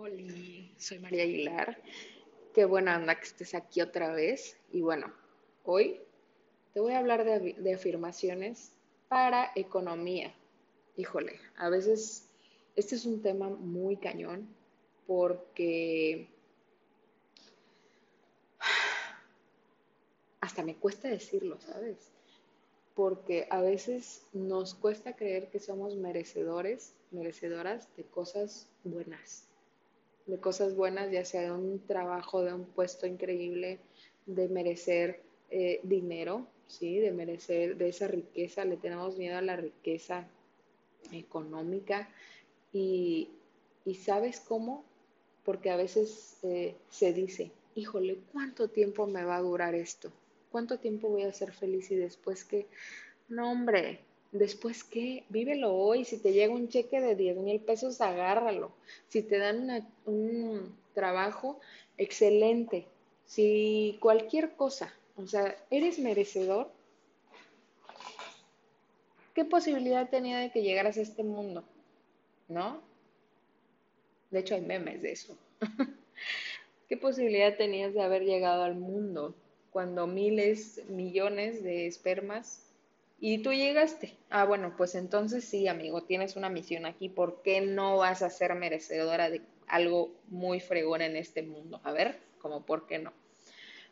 Hola, soy María Aguilar. Qué buena anda que estés aquí otra vez. Y bueno, hoy te voy a hablar de, afirmaciones para economía. Híjole, a veces este es un tema muy cañón porque hasta me cuesta decirlo, ¿sabes? Porque a veces nos cuesta creer que somos merecedores, merecedoras de cosas buenas de cosas buenas, ya sea de un trabajo, de un puesto increíble, de merecer eh, dinero, ¿sí? de merecer de esa riqueza, le tenemos miedo a la riqueza económica y, ¿sabes cómo? Porque a veces eh, se dice, híjole, ¿cuánto tiempo me va a durar esto? ¿Cuánto tiempo voy a ser feliz y después que, no hombre, Después, ¿qué? Vívelo hoy. Si te llega un cheque de 10 mil pesos, agárralo. Si te dan un trabajo, excelente. Si cualquier cosa, o sea, eres merecedor, ¿qué posibilidad tenía de que llegaras a este mundo? ¿No? De hecho, hay memes de eso. ¿Qué posibilidad tenías de haber llegado al mundo cuando miles, millones de espermas y tú llegaste. Ah, bueno, pues entonces sí, amigo, tienes una misión aquí. ¿Por qué no vas a ser merecedora de algo muy fregón en este mundo? A ver, como por qué no.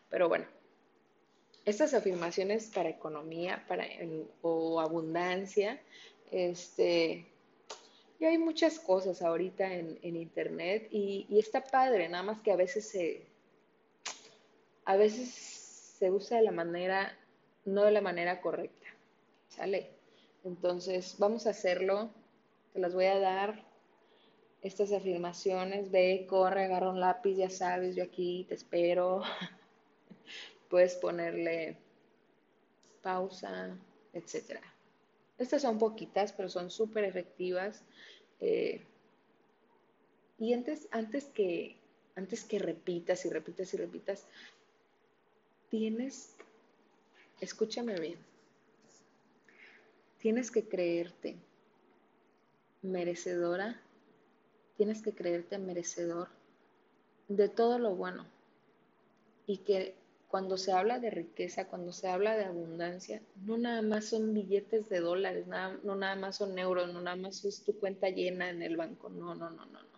Pero bueno, estas afirmaciones para economía para, o abundancia, este, y hay muchas cosas ahorita en, internet y, y, está padre, nada más que a veces se, a veces se usa de la manera, no de la manera correcta. ¿Sale? Entonces, vamos a hacerlo. Te las voy a dar. Estas afirmaciones. Ve, corre, agarra un lápiz, ya sabes, yo aquí te espero. Puedes ponerle pausa, etc. Estas son poquitas, pero son súper efectivas. Eh, y antes, antes, que, antes que repitas y repitas y repitas, tienes, escúchame bien, Tienes que creerte merecedora, tienes que creerte merecedor de todo lo bueno. Y que cuando se habla de riqueza, cuando se habla de abundancia, no nada más son billetes de dólares, no nada más son euros, no nada más es tu cuenta llena en el banco, no, no, no, no, no.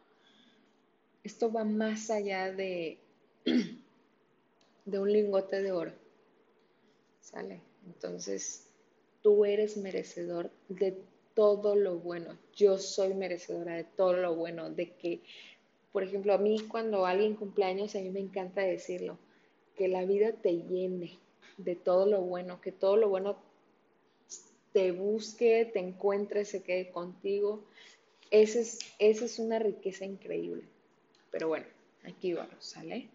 Esto va más allá de, de un lingote de oro. ¿Sale? Entonces, tú eres merecedor de todo lo bueno. Yo soy merecedora de todo lo bueno, de que, por ejemplo, a mí cuando alguien cumpleaños, a mí me encanta decirlo, que la vida te llene de todo lo bueno, que todo lo bueno te busque, te encuentre, se quede contigo. Esa es, esa es una riqueza increíble. Pero bueno, aquí vamos, ¿sale?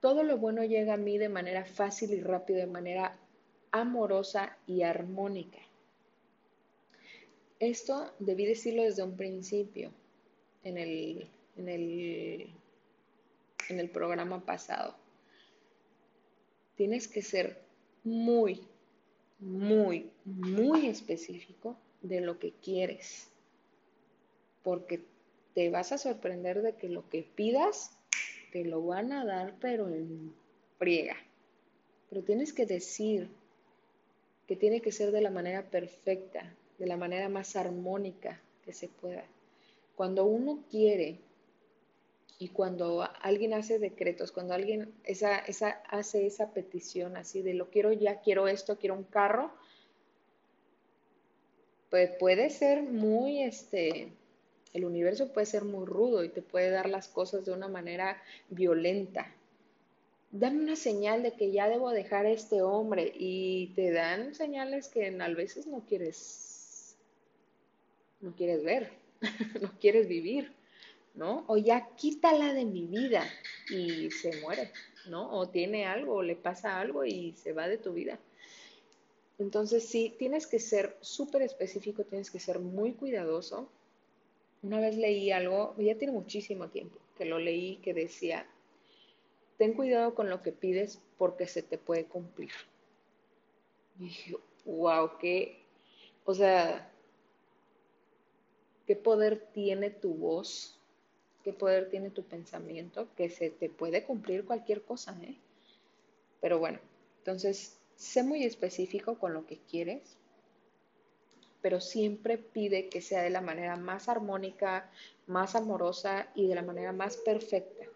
Todo lo bueno llega a mí de manera fácil y rápida, de manera amorosa y armónica. Esto debí decirlo desde un principio en el, en el, en el programa pasado. Tienes que ser muy, muy, muy específico de lo que quieres. Porque te vas a sorprender de que lo que pidas te lo van a dar, pero en friega. Pero tienes que decir que tiene que ser de la manera perfecta, de la manera más armónica que se pueda. Cuando uno quiere y cuando alguien hace decretos, cuando alguien esa, esa, hace esa petición así de lo quiero ya, quiero esto, quiero un carro, pues puede ser muy, este, el universo puede ser muy rudo y te puede dar las cosas de una manera violenta, dame una señal de que ya debo dejar a este hombre y te dan señales que a veces no quieres, no quieres ver, no quieres vivir, ¿no? O ya quítala de mi vida y se muere, ¿no? O tiene algo, o le pasa algo y se va de tu vida. Entonces sí, tienes que ser súper específico, tienes que ser muy cuidadoso. Una vez leí algo, ya tiene muchísimo tiempo que lo leí, que decía, ten cuidado con lo que pides porque se te puede cumplir. Y dije, wow, qué, o sea, qué poder tiene tu voz qué poder tiene tu pensamiento, que se te puede cumplir cualquier cosa, ¿eh? Pero bueno, entonces, sé muy específico con lo que quieres, pero siempre pide que sea de la manera más armónica, más amorosa y de la manera más perfecta.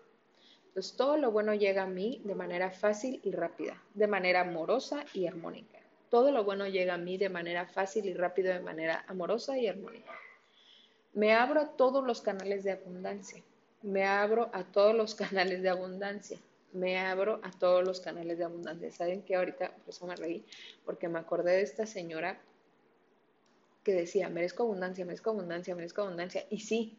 Entonces, todo lo bueno llega a mí de manera fácil y rápida, de manera amorosa y armónica. Todo lo bueno llega a mí de manera fácil y rápida, de manera amorosa y armónica. Me abro a todos los canales de abundancia. Me abro a todos los canales de abundancia. Me abro a todos los canales de abundancia. ¿Saben qué? Ahorita, por eso me reí, porque me acordé de esta señora que decía, merezco abundancia, merezco abundancia, merezco abundancia. Y sí,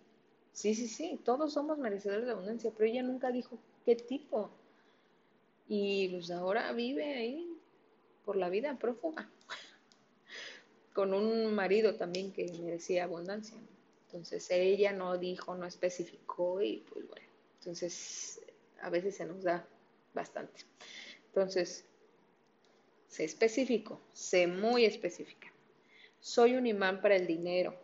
sí, sí, sí, todos somos merecedores de abundancia, pero ella nunca dijo qué tipo. Y pues ahora vive ahí por la vida prófuga, con un marido también que merecía abundancia. Entonces ella no dijo, no especificó y pues bueno, entonces a veces se nos da bastante. Entonces, sé específico, sé muy específica. Soy un imán para el dinero,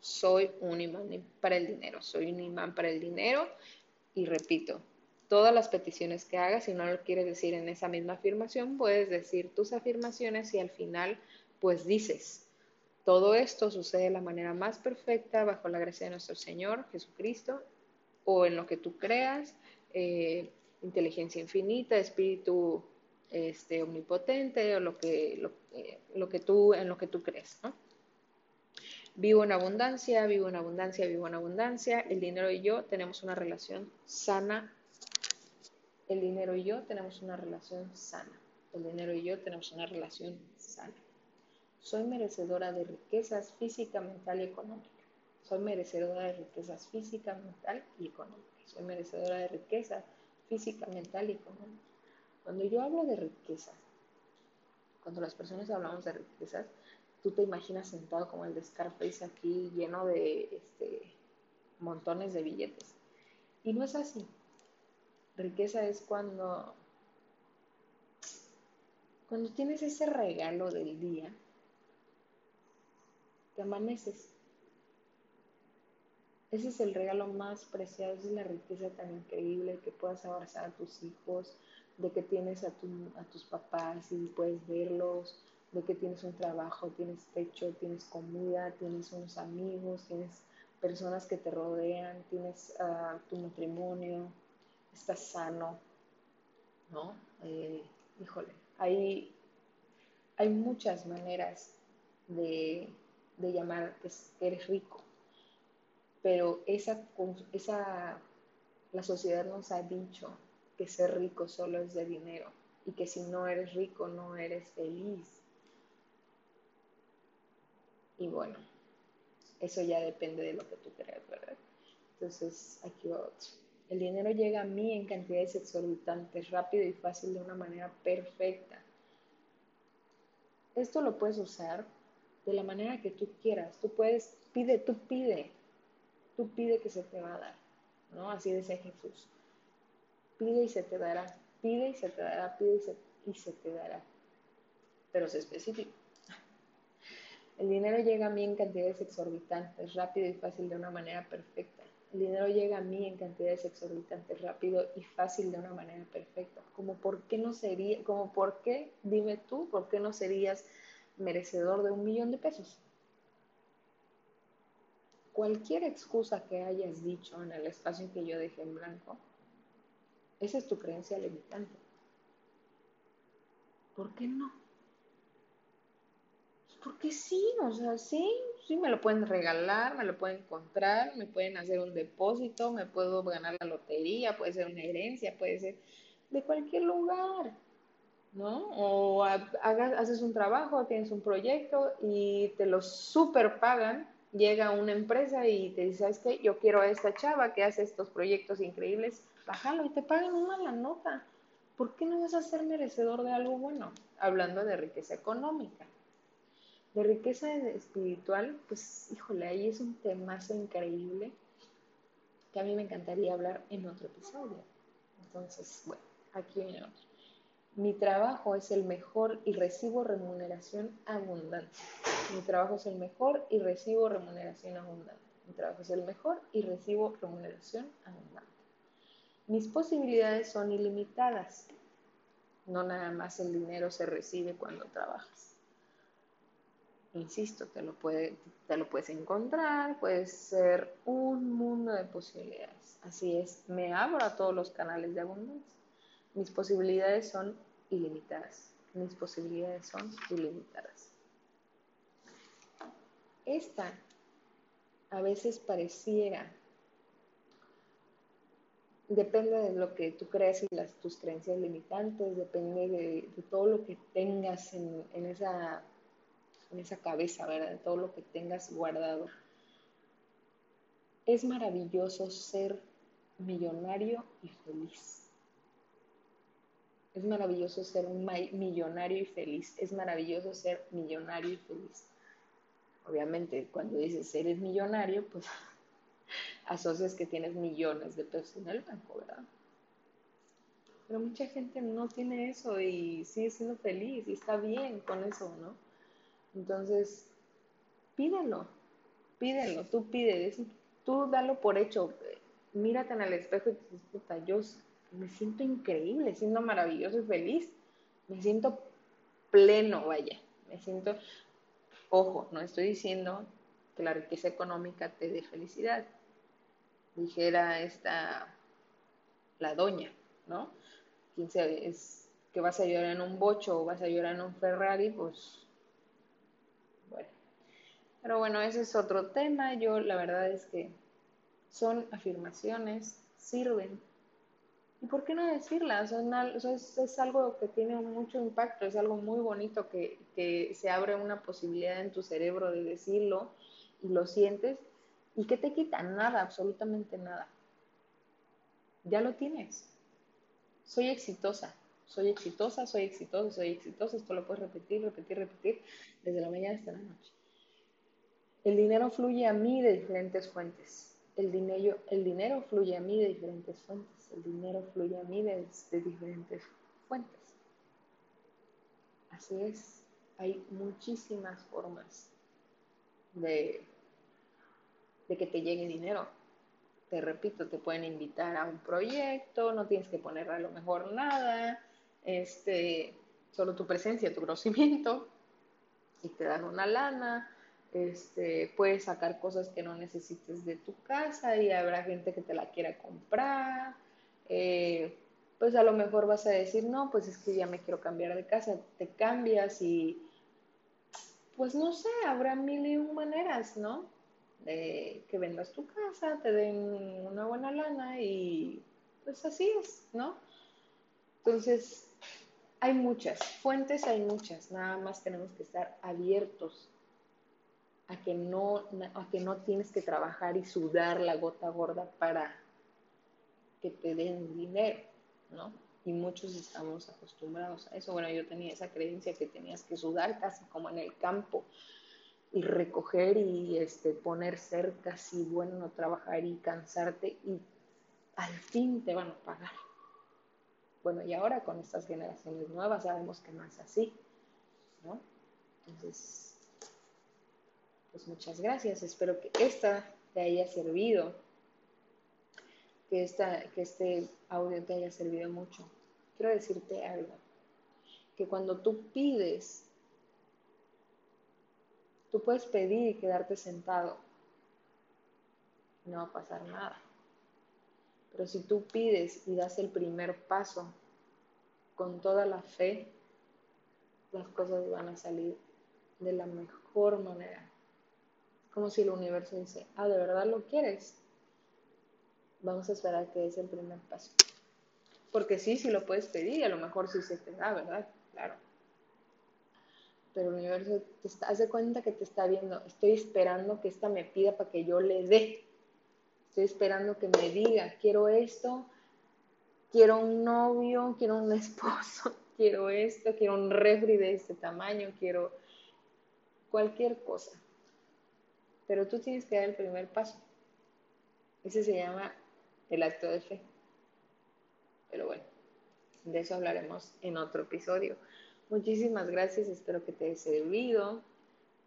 soy un imán para el dinero, soy un imán para el dinero y repito, todas las peticiones que hagas, si no lo quieres decir en esa misma afirmación, puedes decir tus afirmaciones y al final pues dices, todo esto sucede de la manera más perfecta bajo la gracia de nuestro Señor Jesucristo o en lo que tú creas, eh, inteligencia infinita, espíritu este, omnipotente o lo que, lo, eh, lo, que tú, en lo que tú crees. Vivo en abundancia, vivo en abundancia, vivo en abundancia. El dinero y yo tenemos una relación sana. El dinero y yo tenemos una relación sana. El dinero y yo tenemos una relación sana. Soy merecedora de riquezas física, mental y económica. Soy merecedora de riquezas física, mental y económica. Soy merecedora de riquezas física, mental y económica. Cuando yo hablo de riquezas, cuando las personas hablamos de riquezas, tú te imaginas sentado como el de Scarface aquí lleno de este, montones de billetes. Y no es así. Riqueza es cuando, cuando tienes ese regalo del día te amaneces. Ese es el regalo más preciado, esa es la riqueza tan increíble que puedas abrazar a tus hijos, de que tienes a, a tus papás y puedes verlos, de que tienes un trabajo, tienes techo, tienes comida, tienes unos amigos, tienes personas que te rodean, tienes uh, tu matrimonio, estás sano, ¿no? Eh, híjole, hay, hay muchas maneras de, de llamar que eres rico. Pero esa, esa, la sociedad nos ha dicho que ser rico solo es de dinero y que si no eres rico no eres feliz. Y bueno, eso ya depende de lo que tú creas, ¿verdad? Entonces, aquí va otro. El dinero llega a mí en cantidades exorbitantes, rápido y fácil de una manera perfecta. Esto lo puedes usar de la manera que tú quieras. Tú puedes, pide, tú pide, tú pide que se te va a dar, ¿no? Así decía Jesús. Pide y se te dará, pide y se te dará, pide y se, y se te dará. Pero es específico. El dinero llega a mí en cantidades exorbitantes, rápido y fácil de una manera perfecta. El dinero llega a mí en cantidades exorbitantes, rápido y fácil de una manera perfecta. Como por qué no sería, como por qué, dime tú, por qué no serías merecedor de un millón de pesos. Cualquier excusa que hayas dicho en el espacio que yo dejé en blanco, esa es tu creencia limitante. ¿Por qué no? Porque sí, o sea, sí, sí me lo pueden regalar, me lo pueden encontrar, me pueden hacer un depósito, me puedo ganar la lotería, puede ser una herencia, puede ser de cualquier lugar. ¿no? O hagas, haces un trabajo, tienes un proyecto y te lo super pagan, llega una empresa y te dice, ¿sabes qué? Yo quiero a esta chava que hace estos proyectos increíbles, bájalo y te pagan una la nota. ¿Por qué no vas a ser merecedor de algo bueno? Hablando de riqueza económica. De riqueza espiritual, pues híjole, ahí es un temazo increíble que a mí me encantaría hablar en otro episodio. Entonces, bueno, aquí viene. Mi trabajo es el mejor y recibo remuneración abundante. Mi trabajo es el mejor y recibo remuneración abundante. Mi trabajo es el mejor y recibo remuneración abundante. Mis posibilidades son ilimitadas. No nada más el dinero se recibe cuando trabajas. Insisto, te lo, puede, te lo puedes encontrar, puede ser un mundo de posibilidades. Así es, me abro a todos los canales de abundancia. Mis posibilidades son ilimitadas. Mis posibilidades son ilimitadas. Esta a veces pareciera, depende de lo que tú crees y tus creencias limitantes, depende de, todo lo que tengas en, esa, en esa cabeza, ¿verdad? Todo lo que tengas guardado. Es maravilloso ser millonario y feliz. Es maravilloso ser millonario y feliz. Es maravilloso ser millonario y feliz. Obviamente, cuando dices eres millonario, pues asocias que tienes millones de pesos en el banco, ¿verdad? Pero mucha gente no tiene eso y sigue siendo feliz y está bien con eso, ¿no? Entonces, pídelo, pídelo, tú pide, tú dalo por hecho, mírate en el espejo y te dices, puta, yo me siento increíble, siento maravilloso y feliz, me siento pleno, vaya, me siento, Ojo, no estoy diciendo que la riqueza económica te dé felicidad. Dijera esta, la doña, ¿no? Quien es que vas a llorar en un bocho o vas a llorar en un Ferrari, pues. Pero bueno, ese es otro tema. Yo la verdad es que son afirmaciones, sirven ¿Y por qué no decirla? es, algo que tiene mucho impacto, es algo muy bonito que, se abre una posibilidad en tu cerebro de decirlo y lo sientes y que te quita nada, absolutamente nada. Ya lo tienes. Soy exitosa, soy exitosa, soy exitosa, soy exitosa. Esto lo puedes repetir, repetir, repetir desde la mañana hasta la noche. El dinero fluye a mí de diferentes fuentes. El dinero, el dinero fluye a mí de diferentes fuentes el dinero fluye a mí de, diferentes fuentes. Así es, hay muchísimas formas de, de que te llegue dinero. Te repito, te pueden invitar a un proyecto, no tienes que poner a lo mejor nada, este, solo tu presencia, tu conocimiento, y te dan una lana. Este, puedes sacar cosas que no necesites de tu casa y habrá gente que te la quiera comprar eh, pues a lo mejor vas a decir, no, pues es que ya me quiero cambiar de casa, te cambias y pues no sé, habrá mil y un maneras, ¿no? De que vendas tu casa, te den una buena lana y pues así es, ¿no? Entonces, hay muchas, fuentes hay muchas, nada más tenemos que estar abiertos a que no, a que no tienes que trabajar y sudar la gota gorda para que te den dinero, ¿no? Y muchos estamos acostumbrados a eso. Bueno, yo tenía esa creencia que tenías que sudar casi como en el campo y recoger y este, poner cercas y bueno, trabajar y cansarte y al fin te van a pagar. Bueno, y ahora con estas generaciones nuevas sabemos que no es así, ¿no? Entonces, pues muchas gracias. Espero que esta te haya servido que, esta, que este audio te haya servido mucho. Quiero decirte algo, que cuando tú pides, tú puedes pedir y quedarte sentado, no va a pasar nada. Pero si tú pides y das el primer paso con toda la fe, las cosas van a salir de la mejor manera. Como si el universo dice, ah, ¿de verdad lo quieres? vamos a esperar que es el primer paso. Porque sí, sí lo puedes pedir, a lo mejor sí se te da, ¿verdad? Claro. Pero el universo te hace cuenta que te está viendo. Estoy esperando que esta me pida para que yo le dé. Estoy esperando que me diga, quiero esto, quiero un novio, quiero un esposo, quiero esto, quiero un refri de este tamaño, quiero cualquier cosa. Pero tú tienes que dar el primer paso. Ese se llama el acto de fe. Pero bueno, de eso hablaremos en otro episodio. Muchísimas gracias, espero que te haya servido.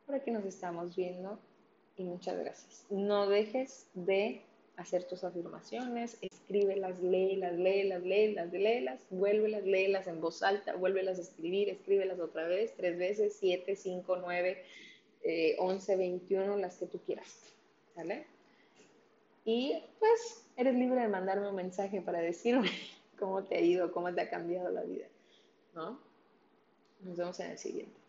Por aquí nos estamos viendo y muchas gracias. No dejes de hacer tus afirmaciones, escríbelas, léelas, léelas, léelas, léelas, vuélvelas, léelas en voz alta, vuélvelas a escribir, escríbelas otra vez, tres veces, siete, cinco, nueve, eh, once, veintiuno, las que tú quieras, ¿sale? Y pues eres libre de mandarme un mensaje para decirme cómo te ha ido, cómo te ha cambiado la vida, ¿no? Nos vemos en el siguiente.